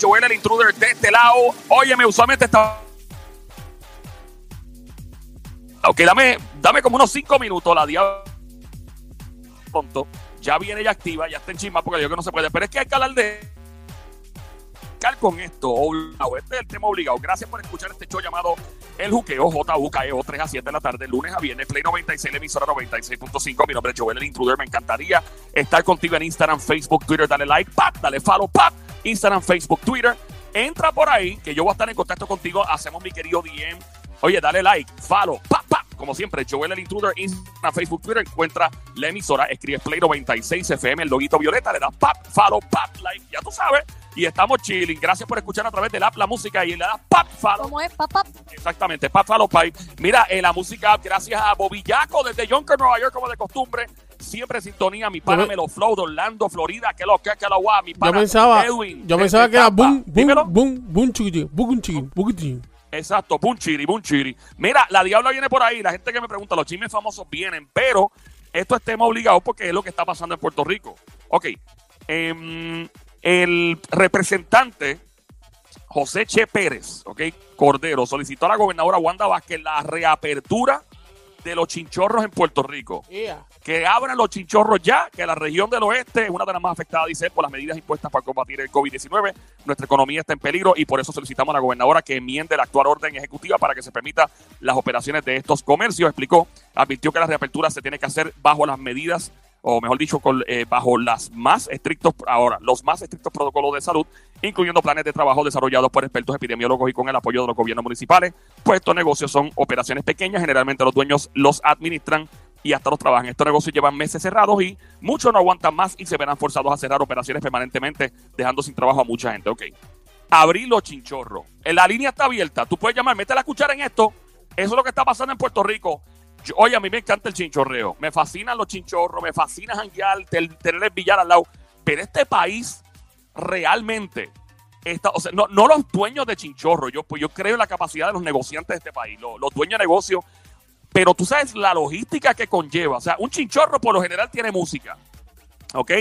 Joel el Intruder de este lado. Óyeme, usualmente está... Ok, dame, dame como unos cinco minutos la diablo. Ya viene ya activa, ya está en chisma porque yo que no se puede. Pero es que hay que hablar de con esto. Este es el tema obligado. Gracias por escuchar este show llamado El Juqueo, JUKEO, 3 a 7 de la tarde, lunes a viernes, Play 96, la emisora 96.5. Mi nombre es Joel, el intruder. Me encantaría estar contigo en Instagram, Facebook, Twitter. Dale like, pap, dale follow, pap. Instagram, Facebook, Twitter. Entra por ahí, que yo voy a estar en contacto contigo. Hacemos mi querido DM. Oye, dale like, follow, pap, pap. Como siempre, Joel el Intruder, Instagram, Facebook, Twitter. Encuentra la emisora, escribe Play 96 FM, el loguito violeta, le das pap, follow, pap, like, ya tú sabes y estamos chilling. Gracias por escuchar a través del app la música y le das pap follow. ¿Cómo es? Pap, pap. Exactamente, pap follow pipe. Mira, en la música, gracias a Bobillaco desde Yonkers, Nueva York, como de costumbre. Siempre sintonía, mi pana Melo Flow de Orlando, Florida, que lo que que lo guay, mi pana yo pensaba, Edwin. Yo pensaba que era boom, boom, boom, boom, chiqui, boom, chiqui, boom, Exacto, boom chiri, boom chiri. Mira, la diabla viene por ahí. La gente que me pregunta, los chismes famosos vienen, pero esto es tema obligado porque es lo que está pasando en Puerto Rico. Ok, eh, el representante José Che Pérez, ¿ok? Cordero, solicitó a la gobernadora Wanda Vázquez la reapertura de los chinchorros en Puerto Rico. Que abran los chinchorros ya, que la región del oeste es una de las más afectadas, dice, por las medidas impuestas para combatir el COVID-19. Nuestra economía está en peligro y por eso solicitamos a la gobernadora que enmiende la actual orden ejecutiva para que se permita las operaciones de estos comercios. Explicó, advirtió que la reapertura se tiene que hacer bajo las medidas o mejor dicho, eh, bajo las más estrictos, ahora, los más estrictos protocolos de salud, incluyendo planes de trabajo desarrollados por expertos epidemiólogos y con el apoyo de los gobiernos municipales. Pues estos negocios son operaciones pequeñas, generalmente los dueños los administran y hasta los trabajan. Estos negocios llevan meses cerrados y muchos no aguantan más y se verán forzados a cerrar operaciones permanentemente, dejando sin trabajo a mucha gente. Ok. Abrir los chinchorros. La línea está abierta. Tú puedes llamar, mete la cuchara en esto. Eso es lo que está pasando en Puerto Rico oye, a mí me encanta el chinchorreo. Me fascinan los chinchorros, me fascina janguear, tener el billar al lado. Pero este país realmente está, o sea, no, los dueños de chinchorro. Yo, pues yo creo en la capacidad de los negociantes de este país, los, dueños de negocios. Pero tú sabes la logística que conlleva. O sea, un chinchorro por lo general tiene música. ¿Ok?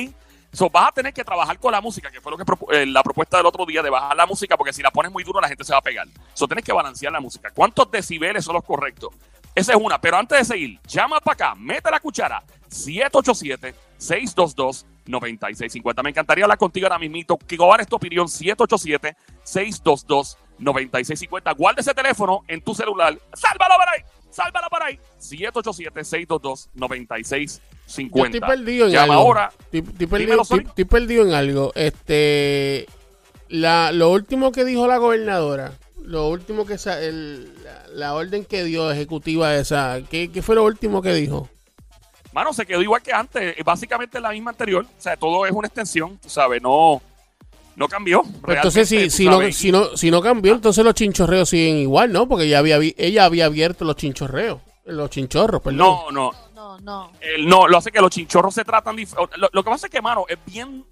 So, vas a tener que trabajar con la música, que fue lo que eh, la propuesta del otro día de bajar la música, porque si la pones muy duro la gente se va a pegar. So, tienes que balancear la música. ¿Cuántos decibeles son los correctos? Esa es una. Pero antes de seguir, llama para acá, mete la cuchara. 787-622-9650. Me encantaría hablar contigo ahora mismito. Que es tu opinión. 787-622-9650. Guarda ese teléfono en tu celular. ¡Sálvalo para ahí! ¡Sálvalo para ahí! 787-622-9650. estoy perdido en Llama algo. ahora. Estoy, perdido, estoy, perdido en algo. Este. La, lo último que dijo la gobernadora lo último que el, la, orden que dio ejecutiva esa, ¿qué, fue lo último que dijo? Mano, se quedó igual que antes, básicamente la misma anterior, o sea, todo es una extensión, tú sabes, no, no cambió. entonces, si, si, no, si, no, si no cambió, entonces los chinchorreos siguen igual, ¿no? Porque ella había, ella había abierto los chinchorreos, los chinchorros, perdón. No, no. No, no. no, lo hace que los chinchorros se tratan... Lo, lo que pasa es que, mano, es bien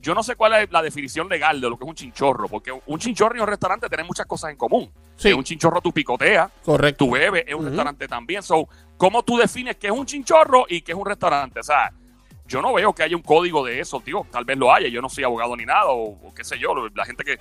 yo no sé cuál es la definición legal de lo que es un chinchorro, porque un chinchorro y un restaurante tienen muchas cosas en común. Sí. un chinchorro tú picoteas, Correcto. tú bebes, es un restaurante también. So, ¿cómo tú defines qué es un chinchorro y qué es un restaurante? O sea, yo no veo que haya un código de eso, tío. Tal vez lo haya, yo no soy abogado ni nada, o, qué sé yo, la gente que...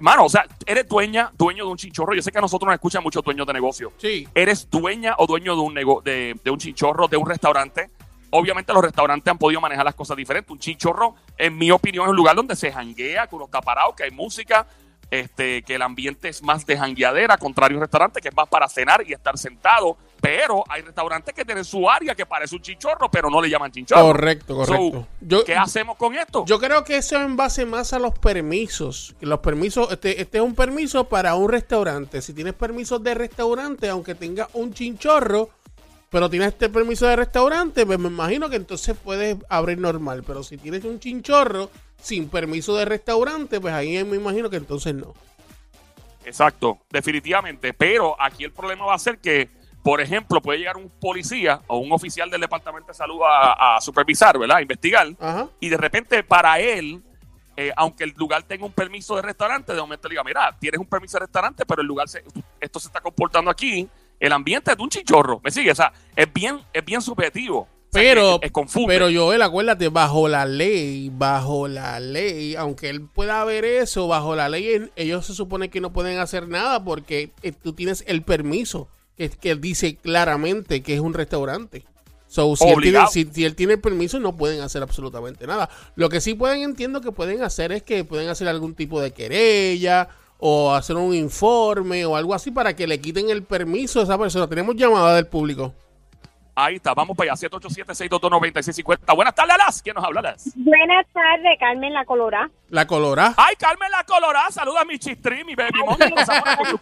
Mano, o sea, eres dueña, dueño de un chinchorro. Yo sé que a nosotros nos escuchan muchos dueños de negocio. Sí. Eres dueña o dueño de un, nego de, de un chinchorro, de un restaurante Obviamente los restaurantes han podido manejar las cosas diferentes. Un chinchorro, en mi opinión, es un lugar donde se janguea, que uno está parado, que hay música, este, que el ambiente es más de jangueadera, contrario a un restaurante que es más para cenar y estar sentado. Pero hay restaurantes que tienen su área que parece un chinchorro, pero no le llaman chinchorro. Correcto, correcto. ¿Qué hacemos con esto? Yo creo que eso es en base más a los permisos. Los permisos, este, este es un permiso para un restaurante. Si tienes permisos de restaurante, aunque tenga un chinchorro, pero tienes este permiso de restaurante, pues me imagino que entonces puedes abrir normal. Pero si tienes un chinchorro sin permiso de restaurante, pues ahí me imagino que entonces no. Exacto, definitivamente. Pero aquí el problema va a ser que, por ejemplo, puede llegar un policía o un oficial del Departamento de Salud a, supervisar, ¿verdad? A investigar. Y de repente para él, eh, aunque el lugar tenga un permiso de restaurante, de momento le diga, mira, tienes un permiso de restaurante, pero el lugar, se, esto se está comportando aquí el ambiente es de un chichorro. ¿Me sigue? O sea, es bien, es bien subjetivo. Pero, es, es confunde. pero Joel, acuérdate, bajo la ley, bajo la ley, aunque él pueda ver eso, bajo la ley, ellos se supone que no pueden hacer nada porque eh, tú tienes el permiso que, que dice claramente que es un restaurante. So, si, él tiene, si, si él tiene el permiso, no pueden hacer absolutamente nada. Lo que sí pueden, entiendo que pueden hacer es que pueden hacer algún tipo de querella o hacer un informe o algo así para que le quiten el permiso a esa persona. Tenemos llamada del público. Ahí está, vamos para allá, 787-622-9650. Buenas tardes, Alas. ¿Quién nos habla, Alas? Buenas tardes, Carmen La Colorá. La colorá. Ay, Carmen la Colorada, saluda a mi chistri, mi baby buena,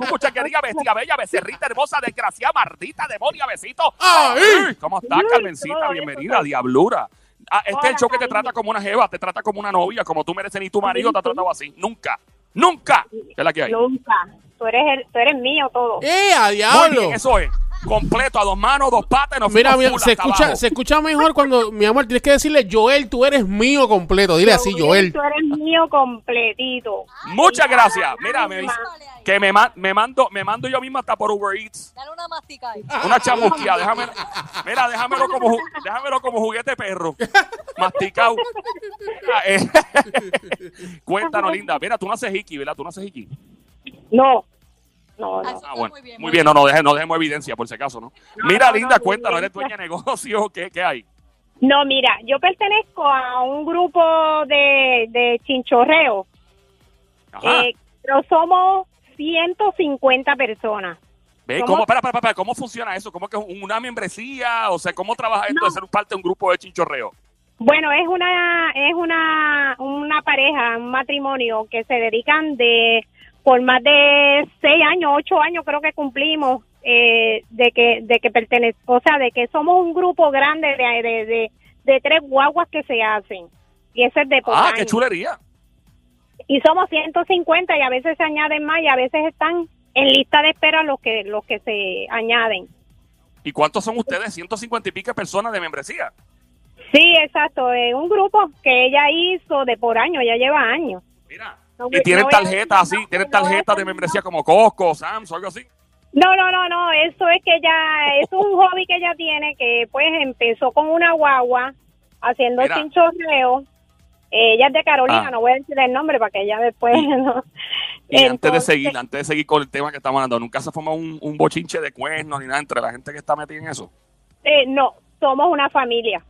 con chaquería, bestia bella, becerrita hermosa, desgraciada, mardita, demonia, besito. ¡Ay! ¿Cómo estás, Ay, Carmencita? Bienvenida, diablura. Ah, este es el show que te trata como una jeva, te trata como una novia, como tú mereces, ni tu marido te ha tratado así. Nunca, nunca. ¿Qué es la que hay? Nunca. Tú eres, el- tú eres mío todo. ¡Eh, a Muy diablo! bien, eso es. Completo, a dos manos, dos patas, nos Mira, mira, se escucha, se escucha mejor cuando, mi amor, tienes que decirle, Joel, tú eres mío completo. Dile así, Joel. Tú eres mío completito. Muchas gracias. Mira, me dice que me, me mando me mando yo misma hasta por Uber Eats. Dale una mastica ahí. Una chamusquia, déjame, mira, déjamelo como, déjamelo como juguete perro, masticado. Cuéntanos, linda. Mira, tú no haces hiki, ¿verdad? Tú no haces hiki. No. No, no. Ah, bueno. muy bien, Muy bien, no, no, deje- no dejemos evidencia, por si acaso, ¿no? Mira, no, linda, no, cuéntanos, ¿eres dueña de negocio? ¿Qué, qué hay? No, mira, yo pertenezco a un grupo de, de chinchorreo, Ajá. eh, pero somos 150 personas. Ve, ¿cómo? ¿cómo, espera, espera, espera, ¿cómo funciona eso? ¿Cómo que es una membresía? O sea, ¿cómo trabaja esto de ser parte de un grupo de chinchorreo? Bueno, es una es una una pareja, un matrimonio que se dedican de por más de seis años, ocho años creo que cumplimos eh, de que de que pertenece, o sea, de que somos un grupo grande de de, de, de tres guaguas que se hacen y ese es de por Ah, año. qué chulería. y somos 150 y a veces se añaden más y a veces están en lista de espera los que los que se añaden. ¿Y cuántos son ustedes? 150 y pico personas de membresía. Sí, exacto, es un grupo que ella hizo de por año, ya lleva años. Mira. No Y tienen no tarjetas así, no, tienen tarjetas de membresía como Costco, Sam's o algo así. No, no, no, no, eso es que ella, es un hobby que ella tiene que pues empezó con una guagua haciendo Mira. chinchorreo. Ella es de Carolina, Ah. no voy a decir el nombre para que ella después no. Y antes de seguir, antes de seguir con el tema que estamos hablando, nunca se forma un, un bochinche de cuernos ni nada entre la gente que está metida en eso. eh, no, somos una familia.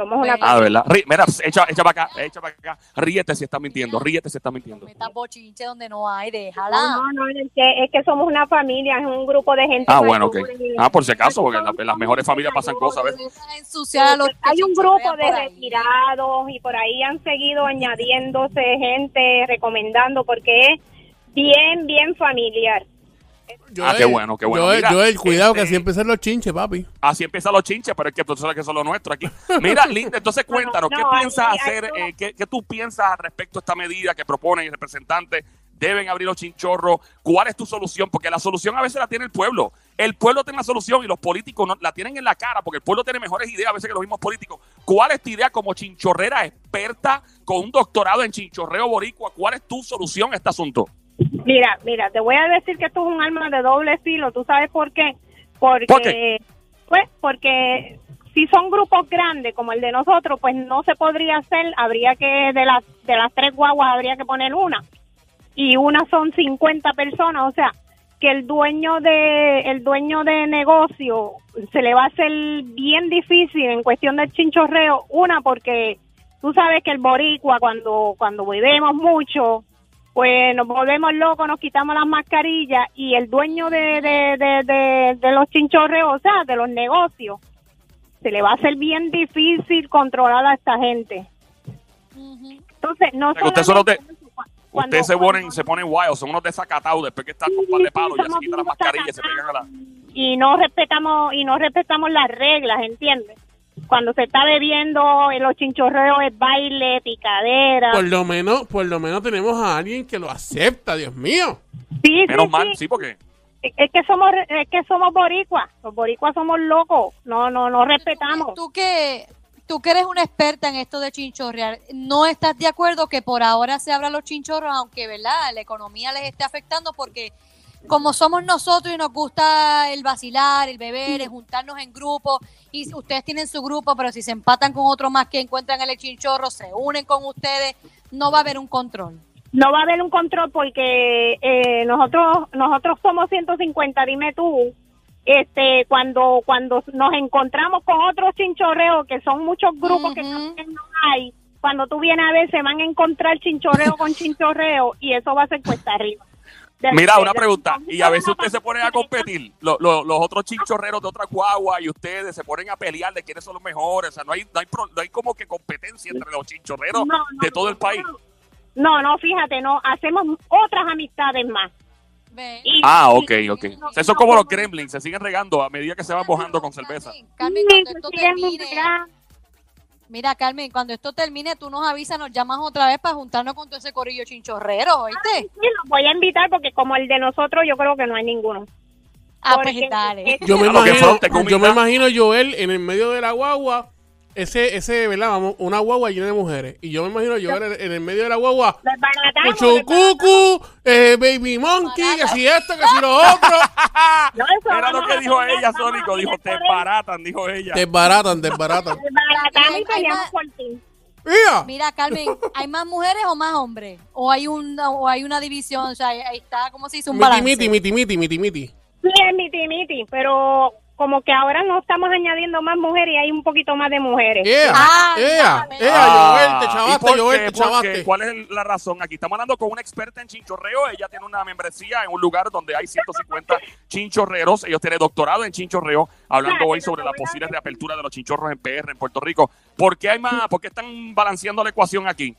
Somos una. Ah, verdad. Rí- mira, echa, echa para acá, echa para acá. Ríete si estás mintiendo, ríete si estás mintiendo. Metas bochinche donde no hay, déjala. No, no, es que, es que somos una familia, es un grupo de gente. Ah, bueno, ok. Ah, por si acaso, porque la- las mejores familias pasan cosas que Hay un grupo de retirados y por ahí han seguido añadiéndose gente, recomendando, porque es bien, bien familiar. Ah, qué bueno, qué bueno. Joel, Mira, Joel, cuidado que este- así empiezan los chinches, papi. Así empiezan los chinches, pero es que tú sabes que son los nuestros aquí. Mira, Linda, entonces No, no, cuéntanos, ¿qué no, piensas hay- hay hacer? eh, ¿qué, qué tú piensas al respecto a esta medida que proponen el representante? Deben abrir los chinchorros. ¿Cuál es tu solución? Porque la solución a veces la tiene el pueblo. El pueblo tiene la solución y los políticos no, la tienen en la cara porque el pueblo tiene mejores ideas a veces que los mismos políticos. ¿Cuál es tu idea como chinchorrera experta con un doctorado en chinchorreo boricua? ¿Cuál es tu solución a este asunto? Mira, mira, te voy a decir que esto es un arma de doble filo. ¿Tú sabes por qué? Porque, ¿Por qué? pues, porque si son grupos grandes como el de nosotros, pues no se podría hacer. Habría que de las de las tres guaguas habría que poner una y una son 50 personas, o sea, que el dueño de el dueño de negocio se le va a hacer bien difícil en cuestión del chinchorreo, una porque tú sabes que el boricua cuando cuando bebemos mucho pues nos volvemos locos, nos quitamos las mascarillas y el dueño de, de, de, de, de los chinchorreos, o sea, de los negocios, se le va a hacer bien difícil controlar a esta gente. Entonces, no O sea, que ustedes son los de- solamente eso, cu- cuando- Ustedes se ponen, se ponen wild, son unos desacatados después que están con un par de palos, ya se quitan las unos mascarillas y se pegan a la... y no respetamos y no respetamos las reglas, ¿entiendes? Cuando se está bebiendo en los chinchorreos es baile, picadera. Por lo menos, por lo menos tenemos a alguien que lo acepta, Dios mío. Sí, Menos sí, mal, sí. sí, porque... Es que somos es que somos boricuas, los boricuas somos locos, no no no respetamos. Tú que, tú que eres una experta en esto de chinchorrear, ¿no estás de acuerdo que por ahora se abran los chinchorros, aunque verdad la economía les esté afectando? Porque como somos nosotros y nos gusta el vacilar, el beber, el juntarnos en grupo, y ustedes tienen su grupo, pero si se empatan con otro más que encuentran el chinchorro, se unen con ustedes, no va a haber un control. No va a haber un control porque eh, nosotros nosotros somos 150, dime tú, este cuando cuando nos encontramos con otros chinchorreos que son muchos grupos que Ujú. también no hay, cuando tú vienes a ver se van a encontrar chinchorreo con chinchorreo y eso va a ser cuesta arriba. De- Mira, de- una de- pregunta. Y a veces de- ustedes se ponen a competir, lo- lo- los otros chinchorreros de otra guagua y ustedes se ponen a pelear de quiénes son los mejores. O sea, no hay, no hay, pro- no hay como que competencia entre los chinchorreros No, no, de todo el país. No, no, fíjate, no, hacemos otras amistades más. Y- Ah, ok, ok. Eso es como los gremlins, se siguen regando a medida que se van mojando con cerveza. Carmen, cuando esto termine. Mira, Carmen, cuando esto termine, tú nos avisas, nos llamas otra vez para juntarnos con todo ese corillo chinchorrero, ¿oíste? Sí, los voy a invitar porque como el de nosotros yo creo que no hay ninguno. Ah, Porque pues dale. es- Yo me, imagino, yo me imagino Joel en el medio de la guagua, ese, ese, ¿verdad? Vamos, una guagua llena de mujeres. Y yo me imagino Joel en, en el medio de la guagua, Desbaratamos, Mucho desbaratamos. cucu, eh, baby monkey, que si esto, que si lo otro. Era lo que dijo ella, Sónico. Dijo, te baratan, dijo ella. Desbaratan, desbaratan. Desbaratamos y Hay- hay peleamos más- por ti. Mira, Mira, Carmen, ¿hay más mujeres o más hombres? ¿O hay una, o hay una división? O sea, ahí está, ¿cómo se dice? Un balance. miti, miti, miti, miti, miti. Sí, es miti miti, pero como que ahora no estamos añadiendo más mujeres y hay un poquito más de mujeres. Ea, Ah, ea, ya, ea, Ah, Joel, te ¿y chavaste, por Joel, qué? te chavaste. ¿Cuál es la razón? Aquí estamos hablando con una experta en chinchorreo. Ella tiene una membresía en un lugar donde hay 150 chinchorreros. Ellos tienen doctorado en chinchorreo, hablando hoy sobre la posible reapertura de los chinchorros en PR, en Puerto Rico. ¿Por qué hay más? ¿Por qué están balanceando la ecuación aquí?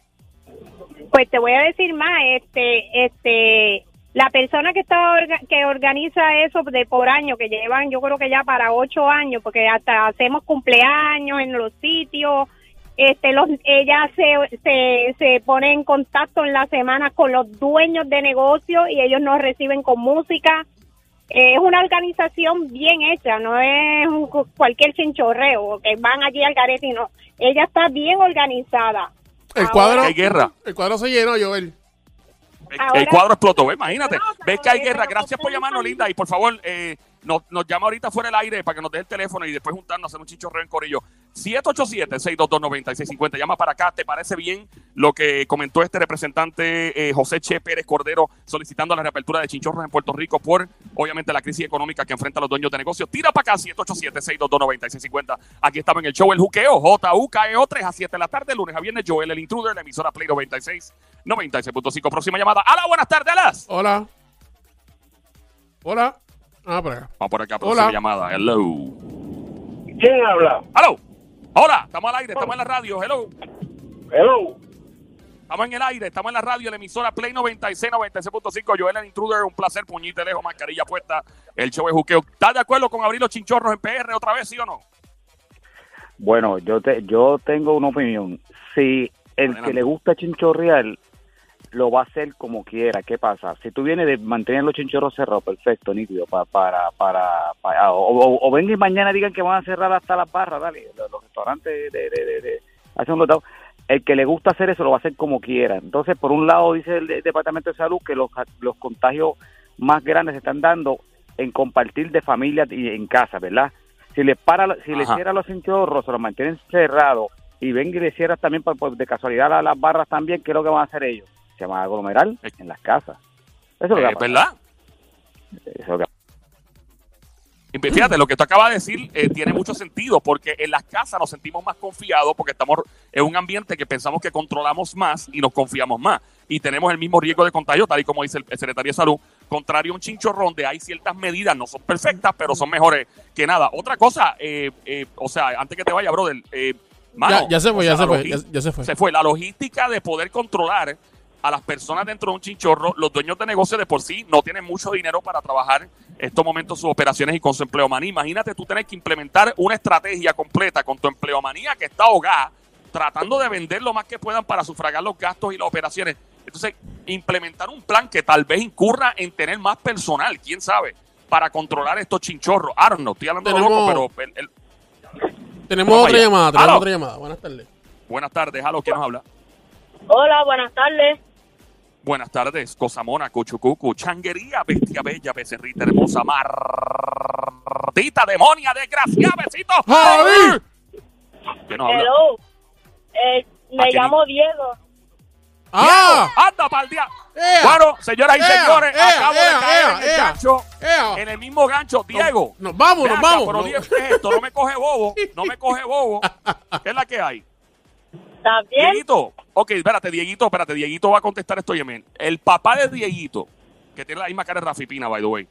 Pues te voy a decir más, este, este, la persona que está orga- que organiza eso de por año, que llevan, yo creo que ya para ocho años, porque hasta hacemos cumpleaños en los sitios, este, los, ella se, se, se pone en contacto en la semana con los dueños de negocios y ellos nos reciben con música. Eh, es una organización bien hecha, no es un cu- cualquier chinchorreo que van allí al garete, no. Ella está bien organizada. El Ahora- cuadro, guerra. el cuadro se llenó, Joel. El, Ahora- el cuadro explotó. Imagínate. Ves que hay guerra. Gracias por llamarnos, Linda. Y por favor, eh, nos, nos llama ahorita fuera del aire para que nos dé el teléfono y después juntarnos a hacer un chichorreo en Corillo. 787-622-9650. Llama para acá. ¿Te parece bien lo que comentó este representante eh, José Che Pérez Cordero solicitando la reapertura de chinchorros en Puerto Rico por, obviamente, la crisis económica que enfrentan los dueños de negocios? Tira para acá, 787-622-9650. Aquí estaba en el show El Juqueo, J-U-K-E-O, 3 a 7 de la tarde, lunes a viernes. Joel, el intruder, la emisora Play 96, 96.5. Próxima llamada. ¡Hola, buenas tardes, Alas! Hola. Hola. Ah, por acá. Vamos por acá, próxima Hola. llamada. Hello. ¿Quién habla? Hello. Hola, estamos al aire, estamos en la radio. Hello. Hello. Estamos en el aire, estamos en la radio, la emisora Play 96, 96.5. Joel, el intruder, un placer, puñite lejos, mascarilla puesta. El show es juqueo. ¿Estás de acuerdo con abrir los chinchorros en PR otra vez, sí o no? Bueno, yo te, yo tengo una opinión. Si el Adelante. que le gusta chinchorrear lo va a hacer como quiera, ¿qué pasa? Si tú vienes de mantener los chinchorros cerrados, perfecto, nítido, pa- para, para, para, o, o, o y mañana digan que van a cerrar hasta las barras, dale, los, los restaurantes de, de, de, de- hacen un lotado. El que le gusta hacer eso lo va a hacer como quiera. Entonces, por un lado, dice el, de- Departamento de Salud que los, los contagios más grandes se están dando en compartir de familia y en casa, ¿verdad? Si le para, si le Ajá. cierra los chinchorros, se los mantienen cerrados y ven y le cierras también pues, de casualidad a las barras también, ¿qué es lo que van a hacer ellos? Se van a aglomerar en las casas. Eso es lo que Eh. ¿Verdad? Eso es lo que- Y Fíjate, lo que tú acabas de decir eh, tiene mucho sentido porque en las casas nos sentimos más confiados porque estamos en un ambiente que pensamos que controlamos más y nos confiamos más. Y tenemos el mismo riesgo de contagio, tal y como dice el, el secretario de Salud, contrario a un chinchorrón donde hay ciertas medidas, no son perfectas, pero son mejores que nada. Otra cosa, eh, eh, o sea, antes que te vaya, brother, eh, mano, Ya, ya se fue, sea, ya se fue, ya se fue. se fue. La logística de poder controlar a las personas dentro de un chinchorro, los dueños de negocio de por sí no tienen mucho dinero para trabajar estos momentos sus operaciones y con su empleomanía. Imagínate tú tener que implementar una estrategia completa con tu empleomanía que está ahogada, tratando de vender lo más que puedan para sufragar los gastos y las operaciones. Entonces, implementar un plan que tal vez incurra en tener más personal, quién sabe, para controlar estos chinchorros. Don't know, estoy hablando de loco, pero el- el- Tenemos otra allá. llamada, tenemos otra llamada. Buenas tardes. buenas tardes, Halo, ¿quién nos habla? Hola, buenas tardes. Buenas tardes, Cosamona, Cuchucucu, Changuería, Bestia Bella, Becerrita Hermosa, Martita, Demonia, Desgracia, Besito. ¡Javi! ¿Quién nos habla? Hello. Eh, me ¿A quién? llamo Diego. ¡Ah! ¡Anda pa'l día! ¡Ea! Bueno, señoras y ¡Ea! señores, ¡Ea! acabo ¡Ea! de caer ¡Ea! en el ¡Ea! gancho, ¡Ea! en el mismo gancho. Diego, Nos vamos, nos acá, vamos. pero no. Diego, ¿qué es esto? No me coge bobo, no me coge bobo. ¿Qué es la que hay? ¿Está bien? Dieguito, ok, espérate, Dieguito, espérate, Dieguito va a contestar esto, Yemen. El papá de Dieguito, que tiene la misma cara de Rafi Pina, by the way,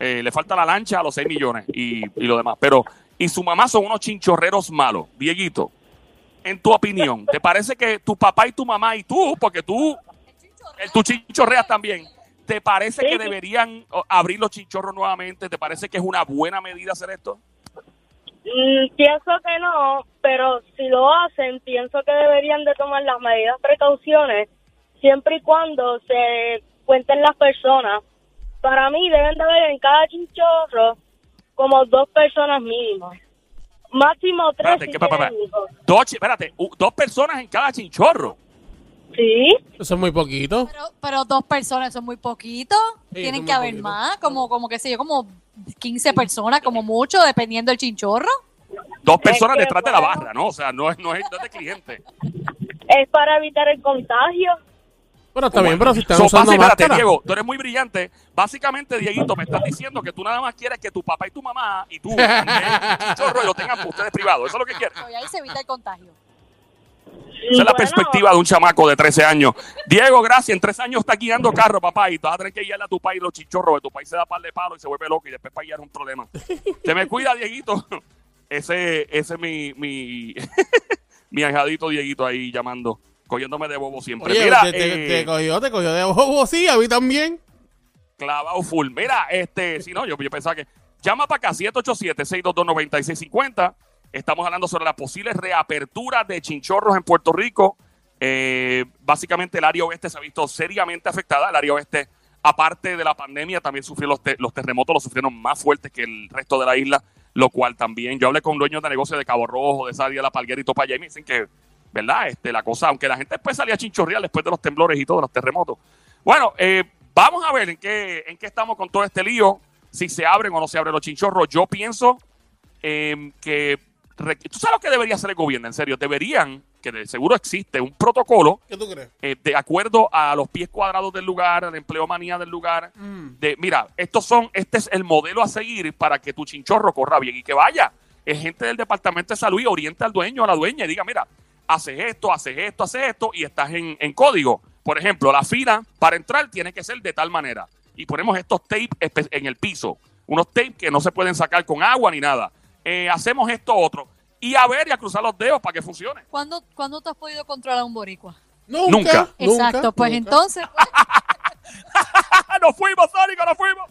eh, le falta la lancha a los 6 millones y, y lo demás, pero, y su mamá son unos chinchorreros malos. Dieguito, en tu opinión, ¿te parece que tu papá y tu mamá y tú, porque tú, el, tú chinchorreas también, ¿te parece Sí, que deberían abrir los chinchorros nuevamente? ¿Te parece que es una buena medida hacer esto? Mm, pienso que no, pero si lo hacen, pienso que deberían de tomar las medidas precauciones siempre y cuando se cuenten las personas. Para mí deben de haber en cada chinchorro como dos personas mínimo. Máximo tres Espérate, si ¿qué, pa- pa- pa? tienen hijos. Dos, espérate, dos personas en cada chinchorro. Sí, Eso es muy poquito. Pero, pero dos personas son muy poquito. Sí, Tienen que haber poquito. más, como, como qué sé yo, como 15 personas, como mucho, dependiendo del chinchorro. Dos personas que, detrás de la bueno. barra, ¿no? O sea, no es, no es, no es de cliente. es para evitar el contagio. Pero está bien, pero si están So, usando espérate. Diego, tú eres muy brillante. Básicamente, Dieguito, me estás diciendo que tú nada más quieres que tu papá y tu mamá y tú chinchorro y lo tengan para ustedes privados. Eso es lo que quieres. Y ahí se evita el contagio. Esa es la Bueno, perspectiva de un chamaco de 13 años. Diego, gracias. En tres años está guiando carro, papá, y tú vas a tener que guiarle a tu país los chichorros, porque tu país se da par de palo y se vuelve loco y después para guiar es un problema. Te me cuida, Dieguito. Ese, ese es mi, mi, mi Dieguito ahí llamando, cogiéndome de bobo siempre. Oye, Mira, te, te- eh, te cogió, te cogió de bobo, sí, a mí también. clavado full. Mira, este, si no, yo, yo pensaba que. Llama para acá, 787-622-9650. Estamos hablando sobre la posible reapertura de chinchorros en Puerto Rico. Eh, básicamente, el área oeste se ha visto seriamente afectada. El área oeste, aparte de la pandemia, también sufrió los, te- los terremotos, los sufrieron más fuertes que el resto de la isla, lo cual también. Yo hablé con dueños de negocios de Cabo Rojo, de esa área de la Palguera y Topaya, y me dicen que, ¿verdad? Este, la cosa, aunque la gente después salía a chinchorrear después de los temblores y todos los terremotos. Bueno, eh, vamos a ver en qué, estamos con todo este lío, si se abren o no se abren los chinchorros. Yo pienso eh, que, tú sabes lo que debería hacer el gobierno, en serio, deberían, que de seguro existe un protocolo ¿Qué tú crees? eh, de acuerdo a los pies cuadrados del lugar, a la empleomanía del lugar, Mm. de mira, estos son, este es el modelo a seguir para que tu chinchorro corra bien y que vaya. Es gente del departamento de salud y orienta al dueño o a la dueña y diga, mira, haces esto, haces esto, haces esto y estás en, en código. Por ejemplo, la fila para entrar tiene que ser de tal manera. Y ponemos estos tapes en el piso. Unos tapes que no se pueden sacar con agua ni nada. Eh, hacemos esto otro. Y a ver y a cruzar los dedos para que funcione. ¿Cuándo, ¿cuándo tú has podido controlar a un boricua? Nunca. Exacto, pues entonces... Pues... ¡Nos fuimos, Sónico, nos fuimos!